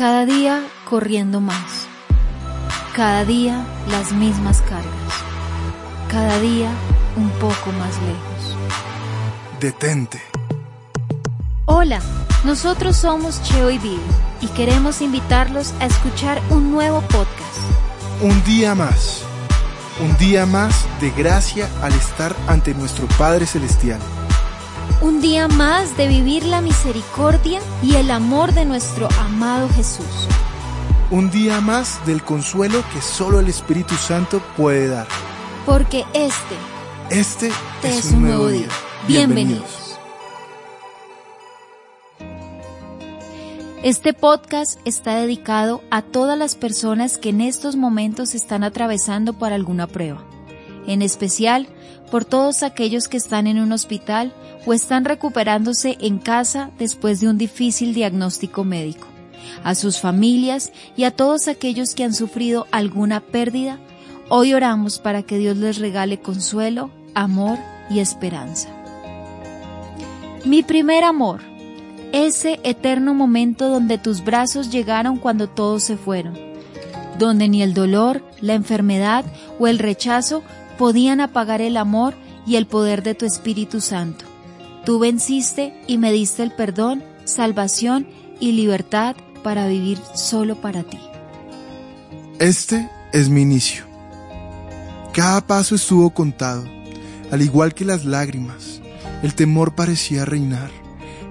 Cada día corriendo más. Cada día las mismas cargas. Cada día un poco más lejos. Detente. Hola, nosotros somos Cheo y Bill y queremos invitarlos a escuchar un nuevo podcast. Un día más. Un día más de gracia al estar ante nuestro Padre Celestial. Un día más de vivir la misericordia y el amor de nuestro amado Jesús. Un día más del consuelo que solo el Espíritu Santo puede dar. Porque este, Este es, un nuevo día. Bienvenidos. Este podcast está dedicado a todas las personas que en estos momentos están atravesando por alguna prueba, en especial por todos aquellos que están en un hospital o están recuperándose en casa después de un difícil diagnóstico médico, a sus familias y a todos aquellos que han sufrido alguna pérdida. Hoy oramos para que Dios les regale consuelo, amor y esperanza. Mi primer amor ese eterno momento donde tus brazos llegaron cuando todos se fueron, donde ni el dolor, la enfermedad o el rechazo podían apagar el amor y el poder de tu Espíritu Santo. Tú venciste y me diste el perdón, salvación y libertad para vivir solo para ti. Este es mi inicio. Cada paso estuvo contado, al igual que las lágrimas. El temor parecía reinar.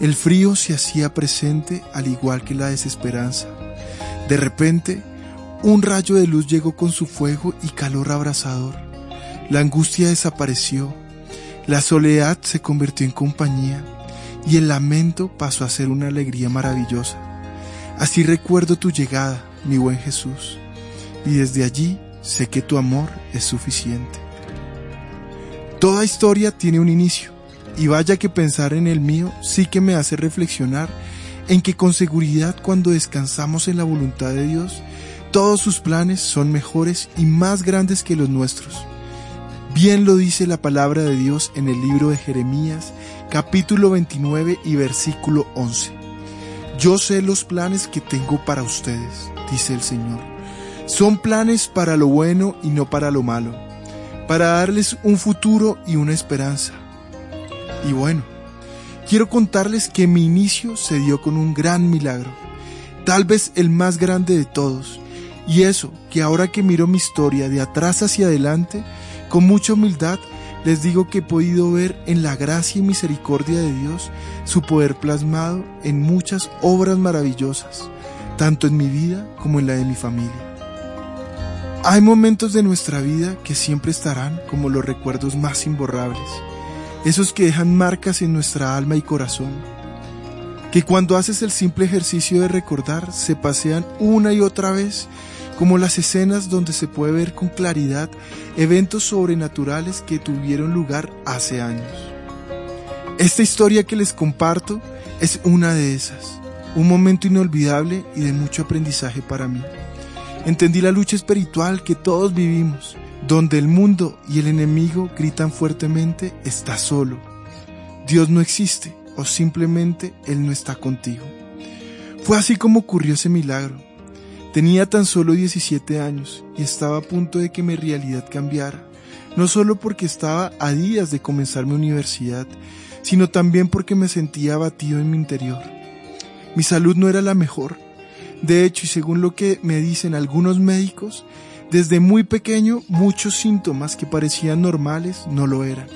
El frío se hacía presente al igual que la desesperanza. De repente, un rayo de luz llegó con su fuego y calor abrasador. La angustia desapareció, la soledad se convirtió en compañía y el lamento pasó a ser una alegría maravillosa. Así recuerdo tu llegada, mi buen Jesús, y desde allí sé que tu amor es suficiente. Toda historia tiene un inicio y vaya que pensar en el mío sí que me hace reflexionar en que con seguridad cuando descansamos en la voluntad de Dios, todos sus planes son mejores y más grandes que los nuestros. Bien lo dice la palabra de Dios en el libro de Jeremías, capítulo 29 y versículo 11. Yo sé los planes que tengo para ustedes, dice el Señor. Son planes para lo bueno y no para lo malo, para darles un futuro y una esperanza. Y bueno, quiero contarles que mi inicio se dio con un gran milagro, tal vez el más grande de todos, y eso que ahora que miro mi historia de atrás hacia adelante, con mucha humildad les digo que he podido ver en la gracia y misericordia de Dios su poder plasmado en muchas obras maravillosas, tanto en mi vida como en la de mi familia. Hay momentos de nuestra vida que siempre estarán como los recuerdos más imborrables esos que dejan marcas en nuestra alma y corazón, que cuando haces el simple ejercicio de recordar se pasean una y otra vez como las escenas donde se puede ver con claridad eventos sobrenaturales que tuvieron lugar hace años. Esta historia que les comparto es una de esas, un momento inolvidable y de mucho aprendizaje para mí. Entendí la lucha espiritual que todos vivimos donde el mundo y el enemigo gritan fuertemente, está solo. Dios no existe o simplemente Él no está contigo. Fue así como ocurrió ese milagro. Tenía tan solo 17 años y estaba a punto de que mi realidad cambiara, no solo porque estaba a días de comenzar mi universidad, sino también porque me sentía abatido en mi interior. Mi salud no era la mejor. De hecho, y según lo que me dicen algunos médicos, desde muy pequeño muchos síntomas que parecían normales no lo eran.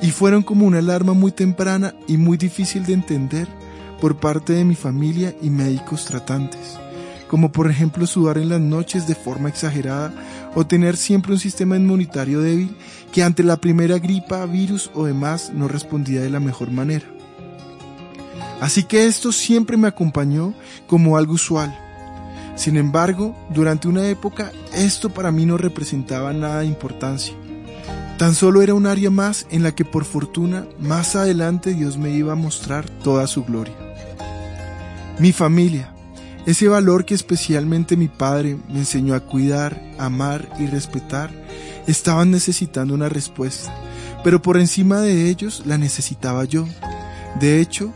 Y fueron como una alarma muy temprana y muy difícil de entender por parte de mi familia y médicos tratantes, como por ejemplo sudar en las noches de forma exagerada o tener siempre un sistema inmunitario débil que ante la primera gripa, virus o demás no respondía de la mejor manera. Así que esto siempre me acompañó como algo usual, sin embargo, durante una época esto para mí no representaba nada de importancia. Tan solo era un área más en la que por fortuna más adelante Dios me iba a mostrar toda su gloria. Mi familia, ese valor que especialmente mi padre me enseñó a cuidar, amar y respetar, estaban necesitando una respuesta, pero por encima de ellos la necesitaba yo. De hecho,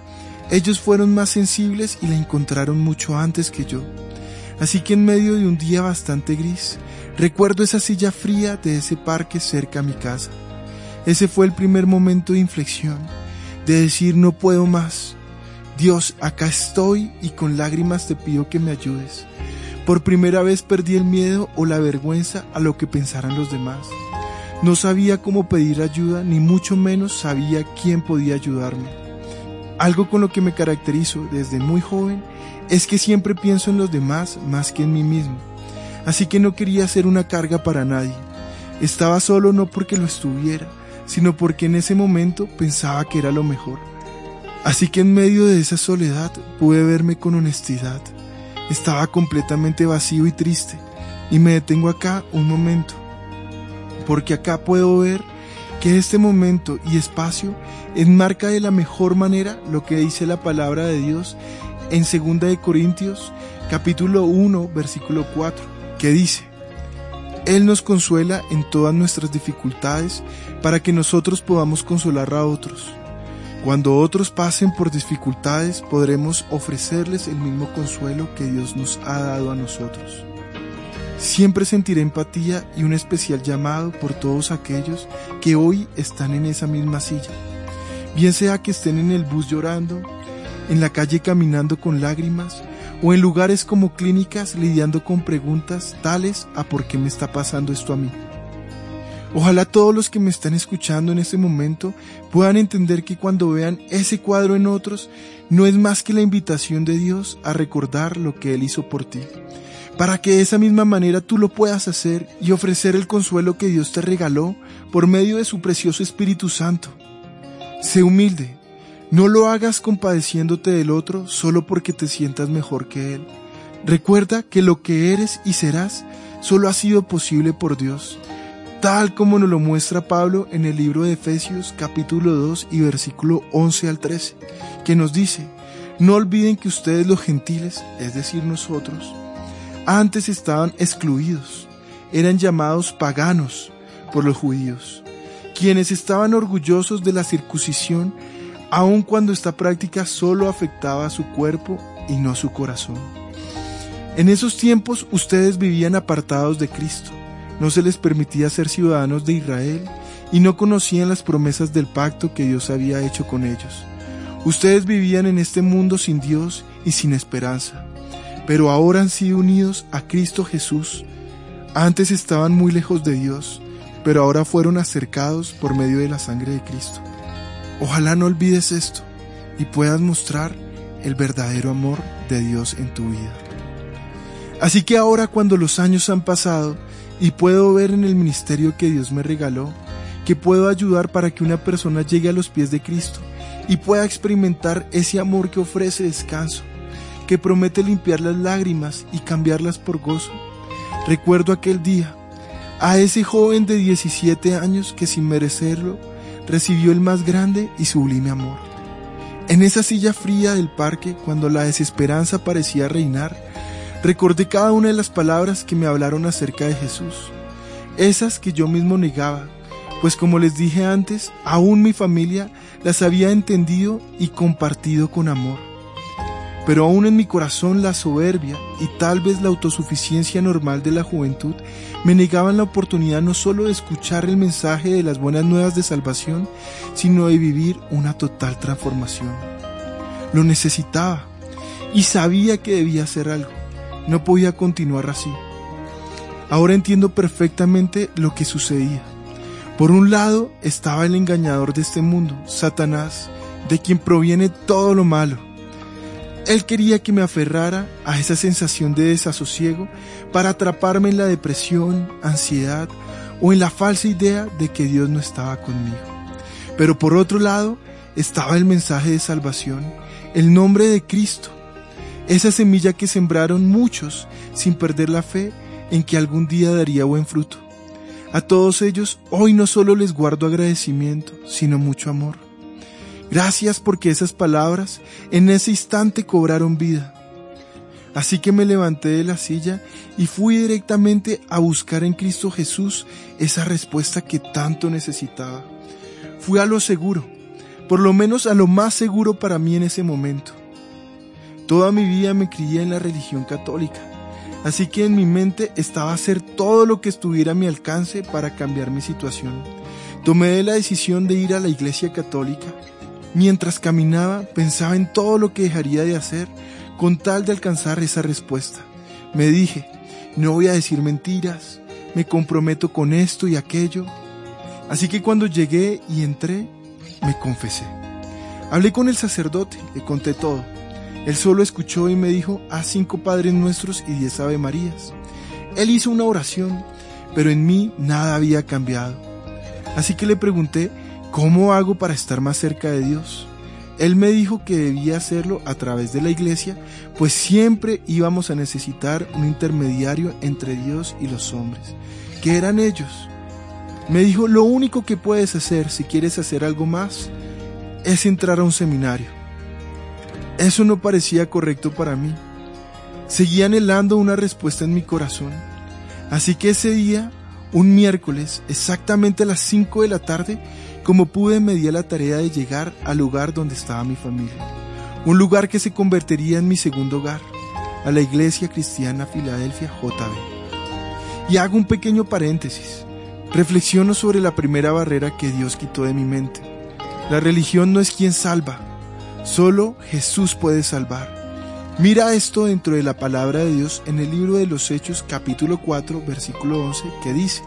Ellos fueron más sensibles y la encontraron mucho antes que yo. Así que en medio de un día bastante gris, recuerdo esa silla fría de ese parque cerca a mi casa. Ese fue el primer momento de inflexión, de decir no puedo más. Dios, acá estoy y con lágrimas te pido que me ayudes. Por primera vez perdí el miedo o la vergüenza a lo que pensaran los demás. No sabía cómo pedir ayuda, ni mucho menos sabía quién podía ayudarme. Algo con lo que me caracterizo desde muy joven es que siempre pienso en los demás más que en mí mismo. Así que no quería ser una carga para nadie. Estaba solo no porque lo estuviera, sino porque en ese momento pensaba que era lo mejor. Así que en medio de esa soledad pude verme con honestidad. Estaba completamente vacío y triste, y me detengo acá un momento, porque acá puedo ver que este momento y espacio enmarca de la mejor manera lo que dice la palabra de Dios en 2 de Corintios capítulo 1 versículo 4, que dice: Él nos consuela en todas nuestras dificultades para que nosotros podamos consolar a otros. Cuando otros pasen por dificultades podremos ofrecerles el mismo consuelo que Dios nos ha dado a nosotros. Siempre sentiré empatía y un especial llamado por todos aquellos que hoy están en esa misma silla. Bien sea que estén en el bus llorando, en la calle caminando con lágrimas o en lugares como clínicas lidiando con preguntas tales a por qué me está pasando esto a mí. Ojalá todos los que me están escuchando en este momento puedan entender que cuando vean ese cuadro en otros, no es más que la invitación de Dios a recordar lo que Él hizo por ti, para que de esa misma manera tú lo puedas hacer y ofrecer el consuelo que Dios te regaló por medio de su precioso Espíritu Santo. Sé humilde, no lo hagas compadeciéndote del otro solo porque te sientas mejor que Él. Recuerda que lo que eres y serás solo ha sido posible por Dios tal como nos lo muestra Pablo en el libro de Efesios capítulo 2 y versículo 11 al 13, que nos dice, no olviden que ustedes los gentiles, es decir nosotros, antes estaban excluidos, eran llamados paganos por los judíos, quienes estaban orgullosos de la circuncisión, aun cuando esta práctica solo afectaba a su cuerpo y no a su corazón. En esos tiempos ustedes vivían apartados de Cristo no se les permitía ser ciudadanos de Israel y no conocían las promesas del pacto que Dios había hecho con ellos. Ustedes vivían en este mundo sin Dios y sin esperanza, pero ahora han sido unidos a Cristo Jesús. Antes estaban muy lejos de Dios, pero ahora fueron acercados por medio de la sangre de Cristo. Ojalá no olvides esto y puedas mostrar el verdadero amor de Dios en tu vida. Así que ahora cuando los años han pasado y puedo ver en el ministerio que Dios me regaló que puedo ayudar para que una persona llegue a los pies de Cristo y pueda experimentar ese amor que ofrece descanso, que promete limpiar las lágrimas y cambiarlas por gozo. Recuerdo aquel día, a ese joven de 17 años que sin merecerlo recibió el más grande y sublime amor. En esa silla fría del parque, cuando la desesperanza parecía reinar, Recordé cada una de las palabras que me hablaron acerca de Jesús, esas que yo mismo negaba, pues como les dije antes, aún mi familia las había entendido y compartido con amor. Pero aún en mi corazón la soberbia y tal vez la autosuficiencia normal de la juventud me negaban la oportunidad no solo de escuchar el mensaje de las buenas nuevas de salvación, sino de vivir una total transformación. Lo necesitaba y sabía que debía hacer algo. No podía continuar así. Ahora entiendo perfectamente lo que sucedía. Por un lado estaba el engañador de este mundo, Satanás, de quien proviene todo lo malo. Él quería que me aferrara a esa sensación de desasosiego para atraparme en la depresión, ansiedad o en la falsa idea de que Dios no estaba conmigo. Pero por otro lado estaba el mensaje de salvación, el nombre de Cristo, esa semilla que sembraron muchos sin perder la fe en que algún día daría buen fruto. A todos ellos hoy no solo les guardo agradecimiento, sino mucho amor. Gracias porque esas palabras en ese instante cobraron vida. Así que me levanté de la silla y fui directamente a buscar en Cristo Jesús esa respuesta que tanto necesitaba. Fui a lo seguro, por lo menos a lo más seguro para mí en ese momento. Toda mi vida me crié en la religión católica, así que en mi mente estaba hacer todo lo que estuviera a mi alcance para cambiar mi situación. Tomé la decisión de ir a la iglesia católica. Mientras caminaba pensaba en todo lo que dejaría de hacer con tal de alcanzar esa respuesta. Me dije, no voy a decir mentiras, me comprometo con esto y aquello. Así que cuando llegué y entré, me confesé. Hablé con el sacerdote, le conté todo. Él solo escuchó y me dijo, haz cinco Padres Nuestros y diez Ave Marías. Él hizo una oración, pero en mí nada había cambiado. Así que le pregunté, ¿cómo hago para estar más cerca de Dios? Él me dijo que debía hacerlo a través de la iglesia, pues siempre íbamos a necesitar un intermediario entre Dios y los hombres. ¿Qué eran ellos? Me dijo, lo único que puedes hacer si quieres hacer algo más es entrar a un seminario. Eso no parecía correcto para mí. Seguía anhelando una respuesta en mi corazón. Así que ese día, un miércoles, exactamente a las 5 de la tarde, como pude me di a la tarea de llegar al lugar donde estaba mi familia, un lugar que se convertiría en mi segundo hogar, a la Iglesia Cristiana Filadelfia JB. Y hago un pequeño paréntesis. Reflexiono sobre la primera barrera que Dios quitó de mi mente. La religión no es quien salva, solo Jesús puede salvar. Mira esto dentro de la palabra de Dios en el libro de los Hechos capítulo 4 versículo 11 que dice,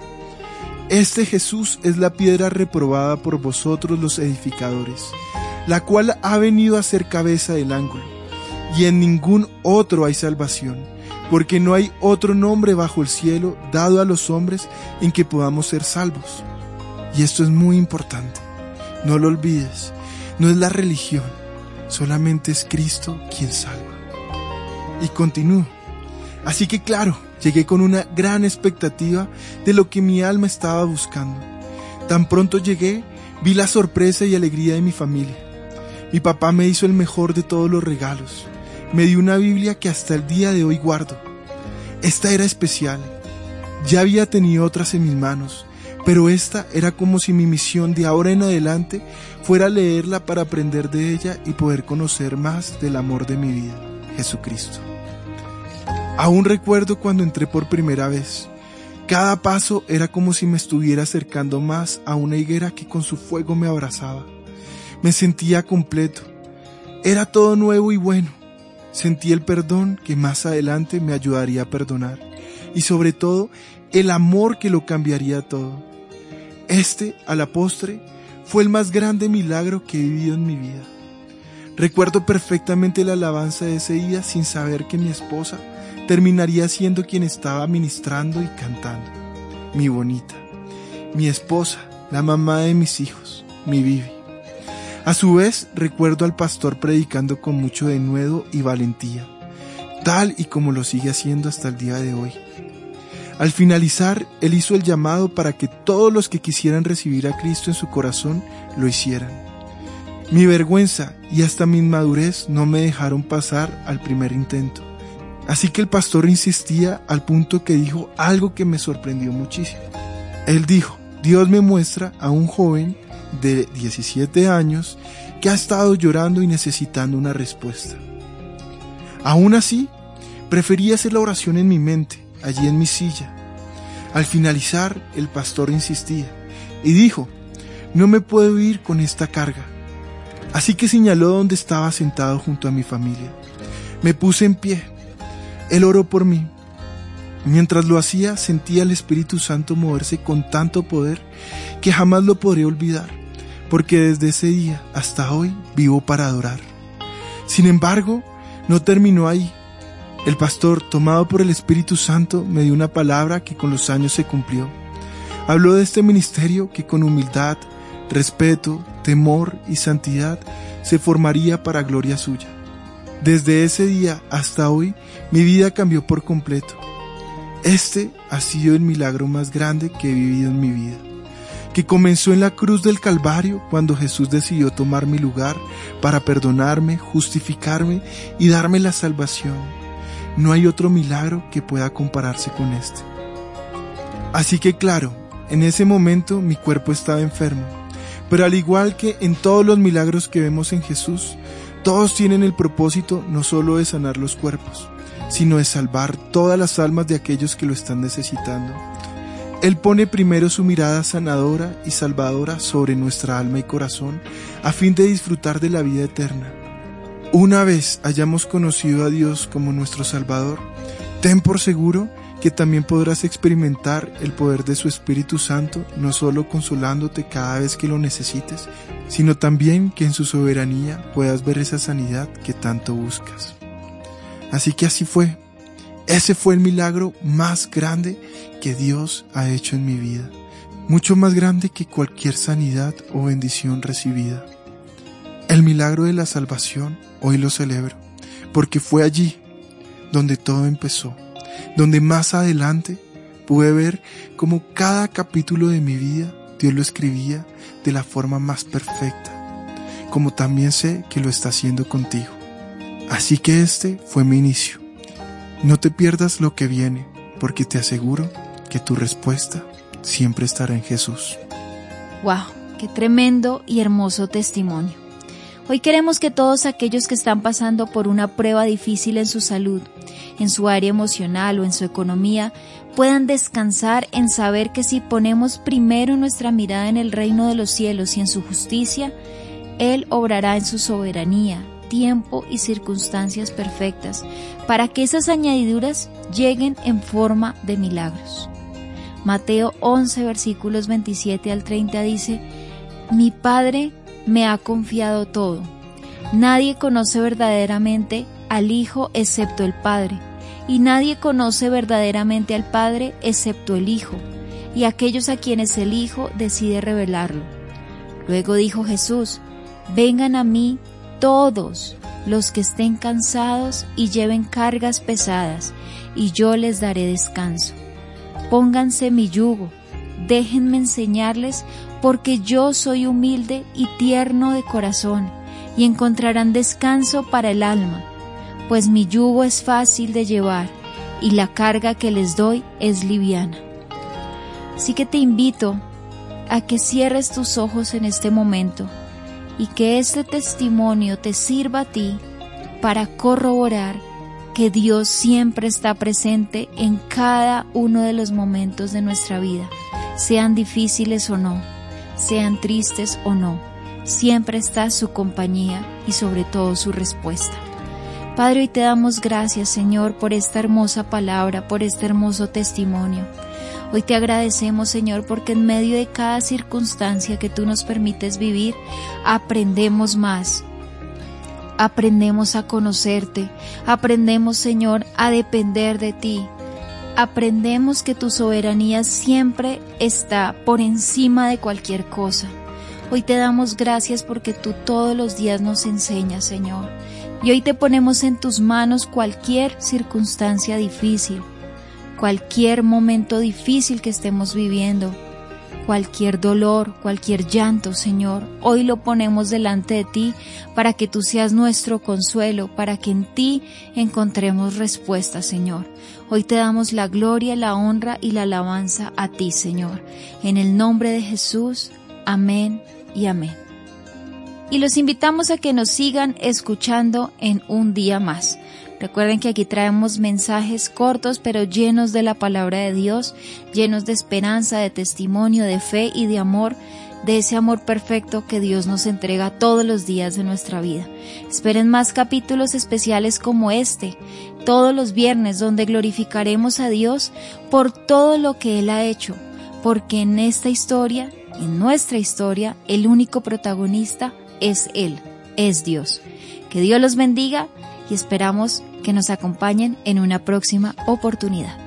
este Jesús es la piedra reprobada por vosotros los edificadores, la cual ha venido a ser cabeza del ángulo, y en ningún otro hay salvación, porque no hay otro nombre bajo el cielo dado a los hombres en que podamos ser salvos. Y esto es muy importante, no lo olvides, no es la religión, solamente es Cristo quien salva. Y continúo. Así que claro, Llegué con una gran expectativa de lo que mi alma estaba buscando. Tan pronto llegué, vi la sorpresa y alegría de mi familia. Mi papá me hizo el mejor de todos los regalos. Me dio una Biblia que hasta el día de hoy guardo. Esta era especial. Ya había tenido otras en mis manos, pero esta era como si mi misión de ahora en adelante fuera leerla para aprender de ella y poder conocer más del amor de mi vida, Jesucristo. Aún recuerdo cuando entré por primera vez. Cada paso era como si me estuviera acercando más a una higuera que con su fuego me abrazaba. Me sentía completo. Era todo nuevo y bueno. Sentí el perdón que más adelante me ayudaría a perdonar. Y sobre todo, el amor que lo cambiaría todo. Este, a la postre, fue el más grande milagro que he vivido en mi vida. Recuerdo perfectamente la alabanza de ese día sin saber que mi esposa terminaría siendo quien estaba ministrando y cantando. Mi bonita, mi esposa, la mamá de mis hijos, mi Vivi. A su vez, recuerdo al pastor predicando con mucho denuedo y valentía, tal y como lo sigue haciendo hasta el día de hoy. Al finalizar, él hizo el llamado para que todos los que quisieran recibir a Cristo en su corazón lo hicieran. Mi vergüenza y hasta mi inmadurez no me dejaron pasar al primer intento. Así que el pastor insistía al punto que dijo algo que me sorprendió muchísimo. Él dijo, Dios me muestra a un joven de 17 años que ha estado llorando y necesitando una respuesta. Aún así, prefería hacer la oración en mi mente, allí en mi silla. Al finalizar, el pastor insistía y dijo, no me puedo ir con esta carga. Así que señaló donde estaba sentado junto a mi familia. Me puse en pie él oró por mí. Mientras lo hacía, sentía el Espíritu Santo moverse con tanto poder que jamás lo podré olvidar, porque desde ese día hasta hoy vivo para adorar. Sin embargo, no terminó ahí. El pastor, tomado por el Espíritu Santo, me dio una palabra que con los años se cumplió. Habló de este ministerio que con humildad, respeto, temor y santidad se formaría para gloria suya. Desde ese día hasta hoy, mi vida cambió por completo. Este ha sido el milagro más grande que he vivido en mi vida, que comenzó en la cruz del Calvario cuando Jesús decidió tomar mi lugar para perdonarme, justificarme y darme la salvación. No hay otro milagro que pueda compararse con este. Así que claro, en ese momento mi cuerpo estaba enfermo, Pero al igual que en todos los milagros que vemos en Jesús, todos tienen el propósito no solo de sanar los cuerpos, sino de salvar todas las almas de aquellos que lo están necesitando. Él pone primero su mirada sanadora y salvadora sobre nuestra alma y corazón a fin de disfrutar de la vida eterna. Una vez hayamos conocido a Dios como nuestro Salvador, ten por seguro que también podrás experimentar el poder de su Espíritu Santo, no solo consolándote cada vez que lo necesites, sino también que en su soberanía puedas ver esa sanidad que tanto buscas. Así que así fue. Ese fue el milagro más grande que Dios ha hecho en mi vida, mucho más grande que cualquier sanidad o bendición recibida. El milagro de la salvación hoy lo celebro, porque fue allí donde todo empezó donde más adelante pude ver cómo cada capítulo de mi vida Dios lo escribía de la forma más perfecta, como también sé que lo está haciendo contigo. Así que este fue mi inicio. No te pierdas lo que viene, porque te aseguro que tu respuesta siempre estará en Jesús. ¡Wow! ¡Qué tremendo y hermoso testimonio! Hoy queremos que todos aquellos que están pasando por una prueba difícil en su salud, en su área emocional o en su economía, puedan descansar en saber que si ponemos primero nuestra mirada en el reino de los cielos y en su justicia, Él obrará en su soberanía, tiempo y circunstancias perfectas, para que esas añadiduras lleguen en forma de milagros. Mateo 11 versículos 27 al 30 dice, Mi Padre me ha confiado todo. Nadie conoce verdaderamente al Hijo excepto el Padre, y nadie conoce verdaderamente al Padre excepto el Hijo, y aquellos a quienes el Hijo decide revelarlo. Luego dijo Jesús, Vengan a mí todos los que estén cansados y lleven cargas pesadas, y yo les daré descanso. Pónganse mi yugo, déjenme enseñarles, porque yo soy humilde y tierno de corazón, y encontrarán descanso para el alma pues mi yugo es fácil de llevar y la carga que les doy es liviana. Así que te invito a que cierres tus ojos en este momento y que este testimonio te sirva a ti para corroborar que Dios siempre está presente en cada uno de los momentos de nuestra vida, sean difíciles o no, sean tristes o no, siempre está su compañía y sobre todo su respuesta. Padre, hoy te damos gracias, Señor, por esta hermosa palabra, por este hermoso testimonio. Hoy te agradecemos, Señor, porque en medio de cada circunstancia que tú nos permites vivir, aprendemos más. Aprendemos a conocerte, aprendemos, Señor, a depender de ti. Aprendemos que tu soberanía siempre está por encima de cualquier cosa. Hoy te damos gracias porque tú todos los días nos enseñas, Señor. Y hoy te ponemos en tus manos cualquier circunstancia difícil, cualquier momento difícil que estemos viviendo, cualquier dolor, cualquier llanto, Señor. Hoy lo ponemos delante de ti para que tú seas nuestro consuelo, para que en ti encontremos respuesta, Señor. Hoy te damos la gloria, la honra y la alabanza a ti, Señor. En el nombre de Jesús. Amén y amén y los invitamos a que nos sigan escuchando en un día más. Recuerden que aquí traemos mensajes cortos pero llenos de la palabra de Dios, llenos de esperanza, de testimonio, de fe y de amor, de ese amor perfecto que Dios nos entrega todos los días de nuestra vida. Esperen más capítulos especiales como este, todos los viernes donde glorificaremos a Dios por todo lo que Él ha hecho, porque en esta historia, en nuestra historia, el único protagonista es Él, es Dios. Que Dios los bendiga y esperamos que nos acompañen en una próxima oportunidad.